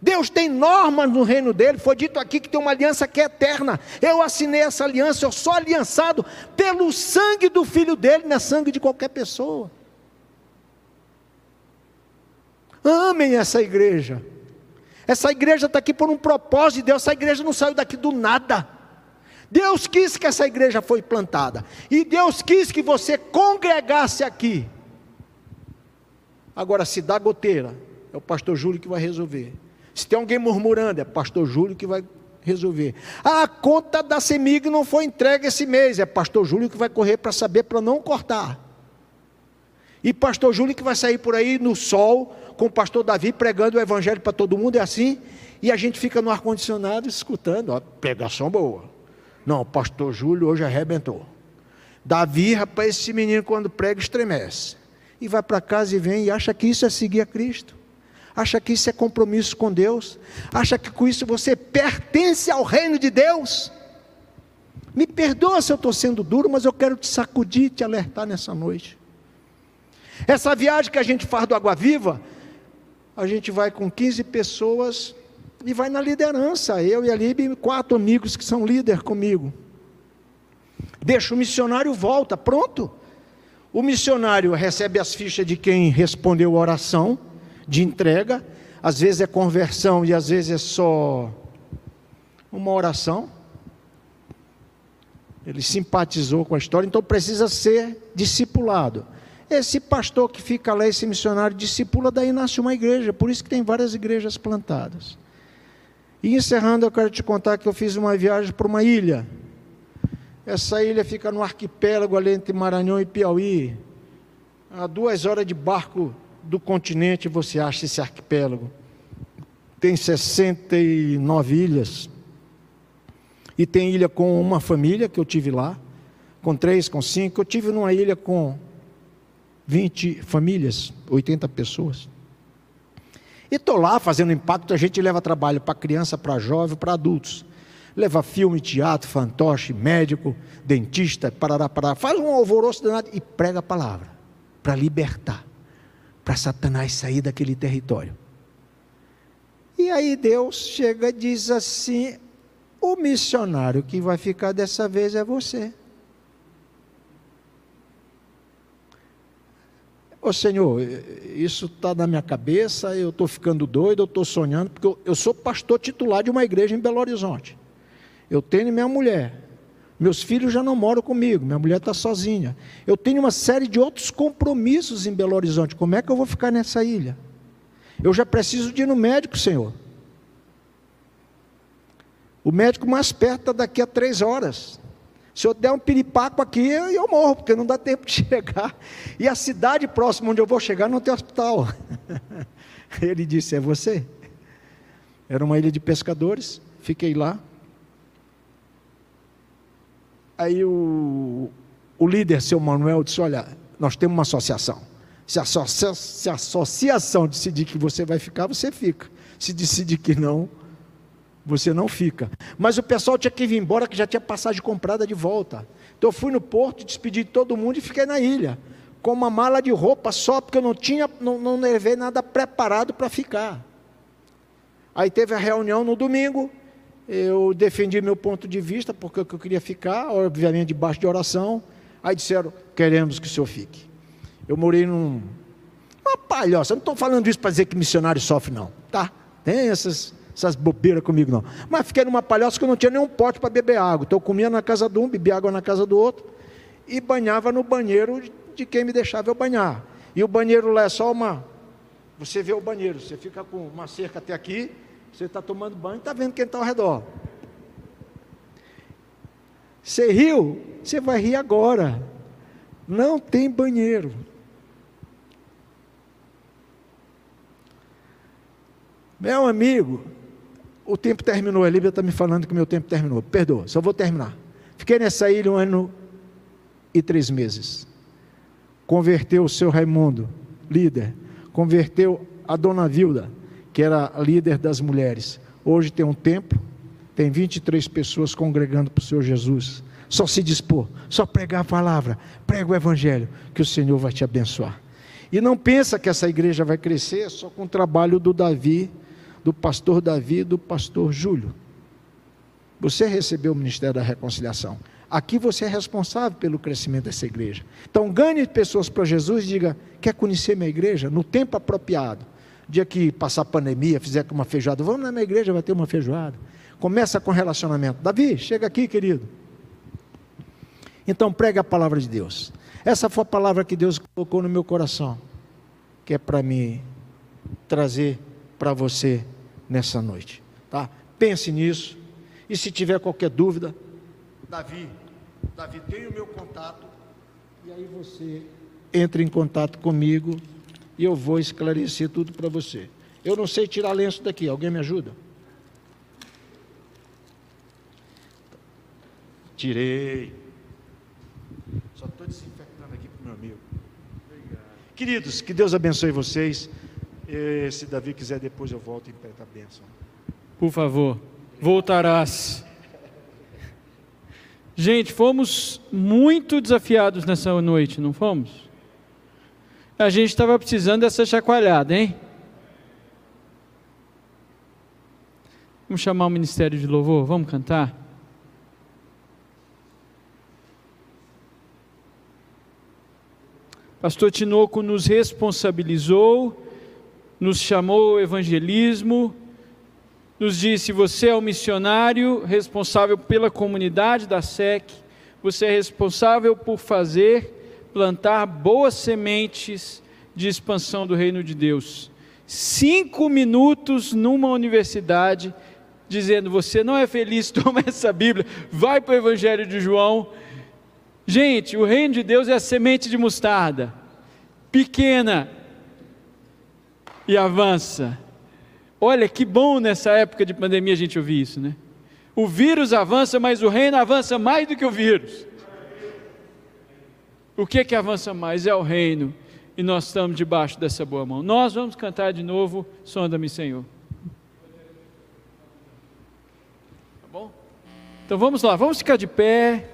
Deus tem normas no reino dele. Foi dito aqui que tem uma aliança que é eterna. Eu assinei essa aliança, eu sou aliançado pelo sangue do filho dele, não é sangue de qualquer pessoa. Amem essa igreja. Essa igreja está aqui por um propósito de Deus. Essa igreja não saiu daqui do nada. Deus quis que essa igreja foi plantada. E Deus quis que você congregasse aqui. Agora, se dá goteira, é o pastor Júlio que vai resolver. Se tem alguém murmurando, é pastor Júlio que vai resolver. Ah, a conta da CEMIG não foi entregue esse mês, é pastor Júlio que vai correr para saber para não cortar. E pastor Júlio que vai sair por aí no sol, com o pastor Davi pregando o evangelho para todo mundo, é assim, e a gente fica no ar-condicionado escutando, ó, pregação boa. Não, pastor Júlio hoje arrebentou. Davi, rapaz, esse menino quando prega estremece. E vai para casa e vem e acha que isso é seguir a Cristo acha que isso é compromisso com Deus, acha que com isso você pertence ao reino de Deus. Me perdoa se eu estou sendo duro, mas eu quero te sacudir te alertar nessa noite. Essa viagem que a gente faz do Água Viva, a gente vai com 15 pessoas e vai na liderança. Eu e a Libe, quatro amigos que são líder comigo. Deixa o missionário volta, pronto. O missionário recebe as fichas de quem respondeu a oração de entrega, às vezes é conversão e às vezes é só uma oração. Ele simpatizou com a história, então precisa ser discipulado. Esse pastor que fica lá, esse missionário, discipula, daí nasce uma igreja. Por isso que tem várias igrejas plantadas. E encerrando, eu quero te contar que eu fiz uma viagem para uma ilha. Essa ilha fica no arquipélago ali entre Maranhão e Piauí. A duas horas de barco do continente você acha esse arquipélago. Tem 69 ilhas. E tem ilha com uma família que eu tive lá, com três, com cinco. Eu tive numa ilha com 20 famílias, 80 pessoas. E estou lá fazendo impacto, a gente leva trabalho para criança, para jovem, para adultos. Leva filme, teatro, fantoche, médico, dentista, parará, parará. Faz um alvoroço danado e prega a palavra para libertar, para Satanás sair daquele território. E aí Deus chega e diz assim: o missionário que vai ficar dessa vez é você. Ô Senhor, isso está na minha cabeça, eu estou ficando doido, eu estou sonhando, porque eu, eu, sou pastor titular de uma igreja em Belo Horizonte. Eu tenho minha mulher, meus filhos já não moram comigo, minha mulher está sozinha. Eu tenho uma série de outros compromissos em Belo Horizonte. Como é que eu vou ficar nessa ilha? Eu já preciso de ir no médico, Senhor. O médico mais perto está daqui a três horas. Se eu der um piripaco aqui, eu morro, porque não dá tempo de chegar. E a cidade próxima onde eu vou chegar não tem hospital. Ele disse: É você? Era uma ilha de pescadores, fiquei lá. Aí o, o líder, seu Manuel, disse: Olha, nós temos uma associação. Se a, se a associação decidir que você vai ficar, você fica. Se decidir que não, você não fica. Mas o pessoal tinha que vir embora, que já tinha passagem comprada de volta. Então eu fui no porto, despedi de todo mundo e fiquei na ilha, com uma mala de roupa só, porque eu não tinha, não, não levei nada preparado para ficar. Aí teve a reunião no domingo, eu defendi meu ponto de vista, porque eu queria ficar, obviamente debaixo de oração. Aí disseram, queremos que o senhor fique. Eu morei num. Uma palhoça, não estou falando isso para dizer que missionário sofre, não, tá? Tem essas essas bobeiras comigo não. Mas fiquei numa palhaça que eu não tinha nenhum pote para beber água. Então eu comia na casa de um, bebia água na casa do outro e banhava no banheiro de quem me deixava eu banhar. E o banheiro lá é só uma. Você vê o banheiro, você fica com uma cerca até aqui, você está tomando banho e está vendo quem está ao redor. Você riu, você vai rir agora. Não tem banheiro. Meu amigo, o tempo terminou, a Líbia está me falando que meu tempo terminou. Perdoa, só vou terminar. Fiquei nessa ilha um ano e três meses. Converteu o seu Raimundo, líder. Converteu a dona Vilda, que era líder das mulheres. Hoje tem um templo, tem 23 pessoas congregando para o Senhor Jesus. Só se dispor, só pregar a palavra, prega o Evangelho, que o Senhor vai te abençoar. E não pensa que essa igreja vai crescer só com o trabalho do Davi do pastor Davi do pastor Júlio. Você recebeu o ministério da reconciliação. Aqui você é responsável pelo crescimento dessa igreja. Então ganhe pessoas para Jesus e diga: quer conhecer minha igreja? No tempo apropriado. Dia que passar pandemia, fizer uma feijoada, vamos na minha igreja, vai ter uma feijoada. Começa com relacionamento. Davi, chega aqui, querido. Então pregue a palavra de Deus. Essa foi a palavra que Deus colocou no meu coração, que é para me trazer para você nessa noite. Tá? Pense nisso. E se tiver qualquer dúvida, Davi, Davi tem o meu contato. E aí você entra em contato comigo e eu vou esclarecer tudo para você. Eu não sei tirar lenço daqui, alguém me ajuda? Tirei. Só estou desinfectando aqui para o meu amigo. Obrigado. Queridos, que Deus abençoe vocês. E, se Davi quiser, depois eu volto e peço a bênção. Por favor, voltarás. Gente, fomos muito desafiados nessa noite, não fomos? A gente estava precisando dessa chacoalhada, hein? Vamos chamar o Ministério de Louvor? Vamos cantar? Pastor Tinoco nos responsabilizou nos chamou ao evangelismo, nos disse: você é o missionário responsável pela comunidade da SEC, você é responsável por fazer plantar boas sementes de expansão do reino de Deus. Cinco minutos numa universidade, dizendo: Você não é feliz, toma essa Bíblia, vai para o Evangelho de João. Gente, o reino de Deus é a semente de mostarda, pequena e avança. Olha que bom nessa época de pandemia a gente ouvir isso, né? O vírus avança, mas o reino avança mais do que o vírus. O que é que avança mais? É o reino. E nós estamos debaixo dessa boa mão. Nós vamos cantar de novo, sonda-me, Senhor. Tá bom? Então vamos lá, vamos ficar de pé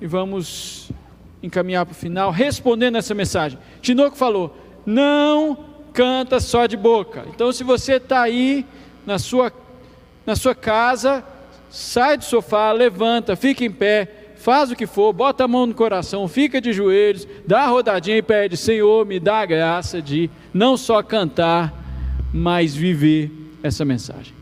e vamos encaminhar para o final, respondendo essa mensagem. Tinoco falou: não canta só de boca. Então, se você está aí na sua, na sua casa, sai do sofá, levanta, fica em pé, faz o que for, bota a mão no coração, fica de joelhos, dá a rodadinha e pede: Senhor, me dá a graça de não só cantar, mas viver essa mensagem.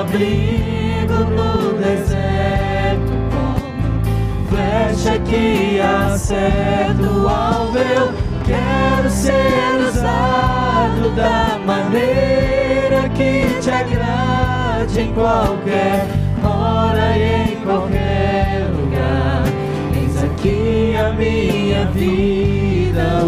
abrigo no deserto, como flecha que acerto ao meu. Quero ser usado da maneira que te agrade em qualquer hora e em qualquer lugar. Eis aqui a minha vida,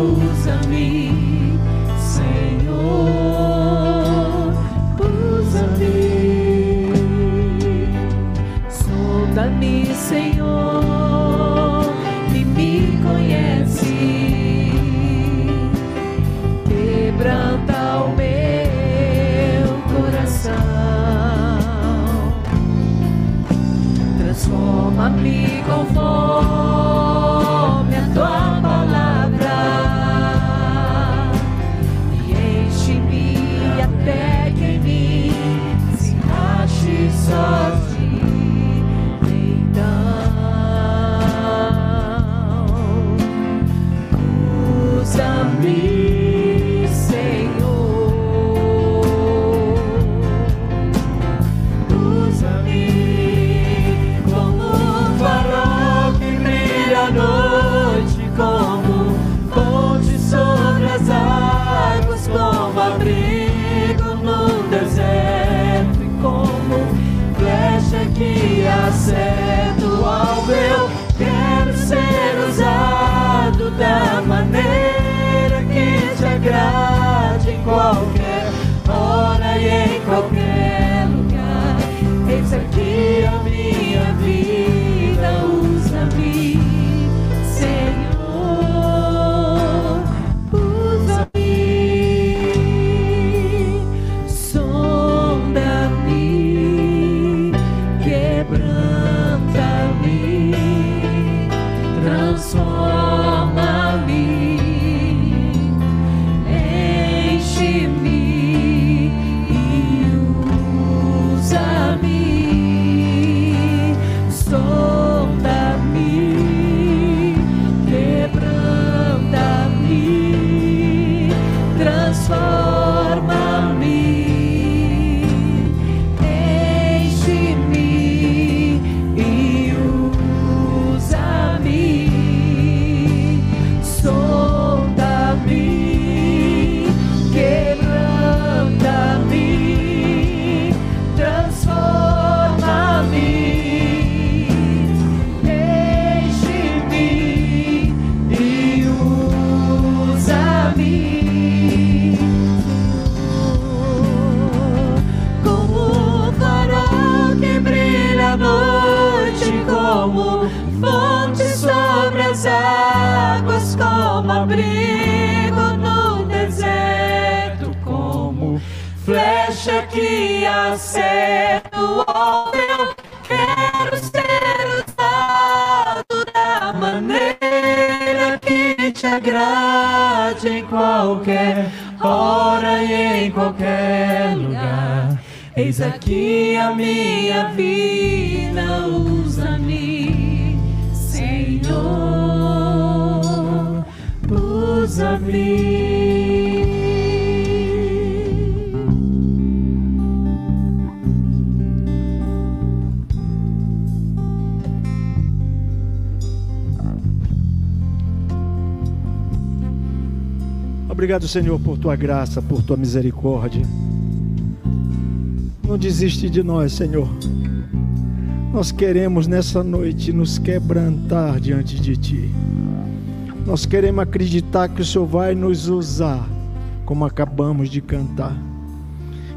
Obrigado, Senhor, por tua graça, por tua misericórdia. Não desiste de nós, Senhor. Nós queremos nessa noite nos quebrantar diante de Ti. Nós queremos acreditar que o Senhor vai nos usar, como acabamos de cantar.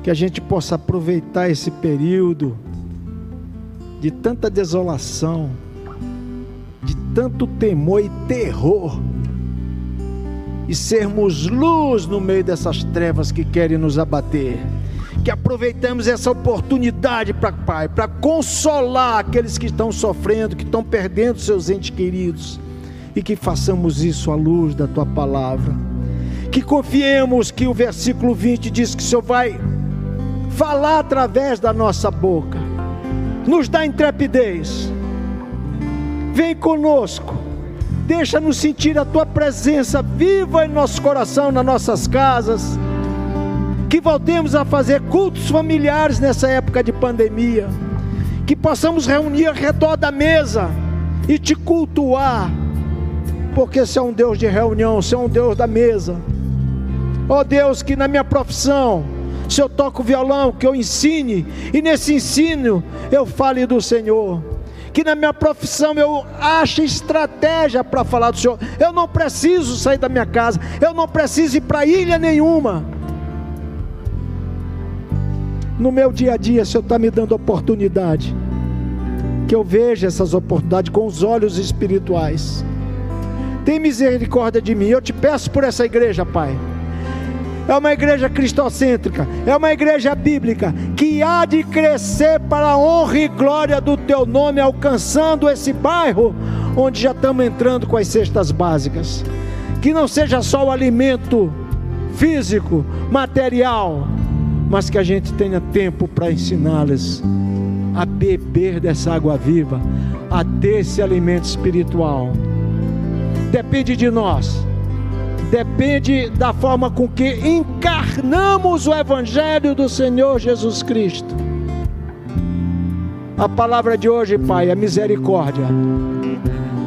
Que a gente possa aproveitar esse período de tanta desolação, de tanto temor e terror e sermos luz no meio dessas trevas que querem nos abater. Que aproveitemos essa oportunidade para Pai, para consolar aqueles que estão sofrendo, que estão perdendo seus entes queridos, e que façamos isso à luz da tua palavra. Que confiemos que o versículo 20 diz que o Senhor vai falar através da nossa boca, nos dá intrepidez. Vem conosco Deixa-nos sentir a tua presença viva em nosso coração, nas nossas casas. Que voltemos a fazer cultos familiares nessa época de pandemia. Que possamos reunir ao redor da mesa e te cultuar. Porque você é um Deus de reunião, você é um Deus da mesa. Ó oh Deus, que na minha profissão, se eu toco violão, que eu ensine, e nesse ensino eu fale do Senhor que na minha profissão eu ache estratégia para falar do Senhor. Eu não preciso sair da minha casa, eu não preciso ir para ilha nenhuma. No meu dia a dia, o Senhor está me dando oportunidade, que eu veja essas oportunidades com os olhos espirituais. Tem misericórdia de mim, eu te peço por essa igreja, Pai é uma igreja cristocêntrica, é uma igreja bíblica que há de crescer para a honra e glória do teu nome, alcançando esse bairro onde já estamos entrando com as cestas básicas. Que não seja só o alimento físico, material, mas que a gente tenha tempo para ensiná-las a beber dessa água viva, a ter esse alimento espiritual. Depende de nós depende da forma com que encarnamos o Evangelho do Senhor Jesus Cristo. A palavra de hoje, Pai, é misericórdia.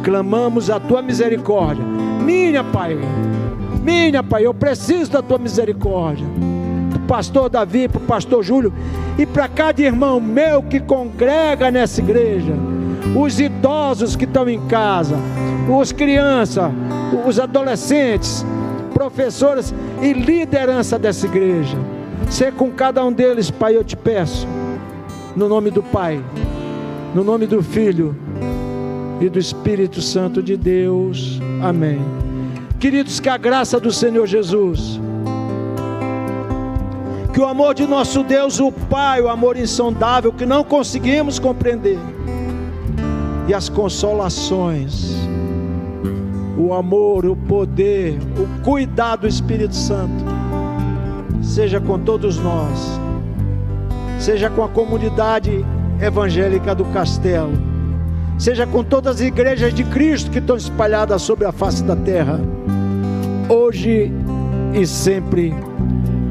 Clamamos a tua misericórdia. Minha, Pai, minha, Pai, eu preciso da tua misericórdia. Para o pastor Davi, para o pastor Júlio e para cada irmão meu que congrega nessa igreja, os idosos que estão em casa, os crianças, os adolescentes, professores e liderança dessa igreja. Ser com cada um deles, Pai, eu te peço, no nome do Pai, no nome do Filho e do Espírito Santo de Deus. Amém. Queridos, que a graça do Senhor Jesus, que o amor de nosso Deus, o Pai, o amor insondável que não conseguimos compreender, e as consolações, o amor, o poder, o cuidado do Espírito Santo, seja com todos nós, seja com a comunidade evangélica do Castelo, seja com todas as igrejas de Cristo que estão espalhadas sobre a face da terra, hoje e sempre,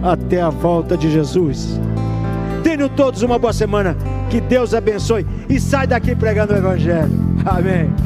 até a volta de Jesus. Tenham todos uma boa semana, que Deus abençoe e sai daqui pregando o Evangelho. Amém.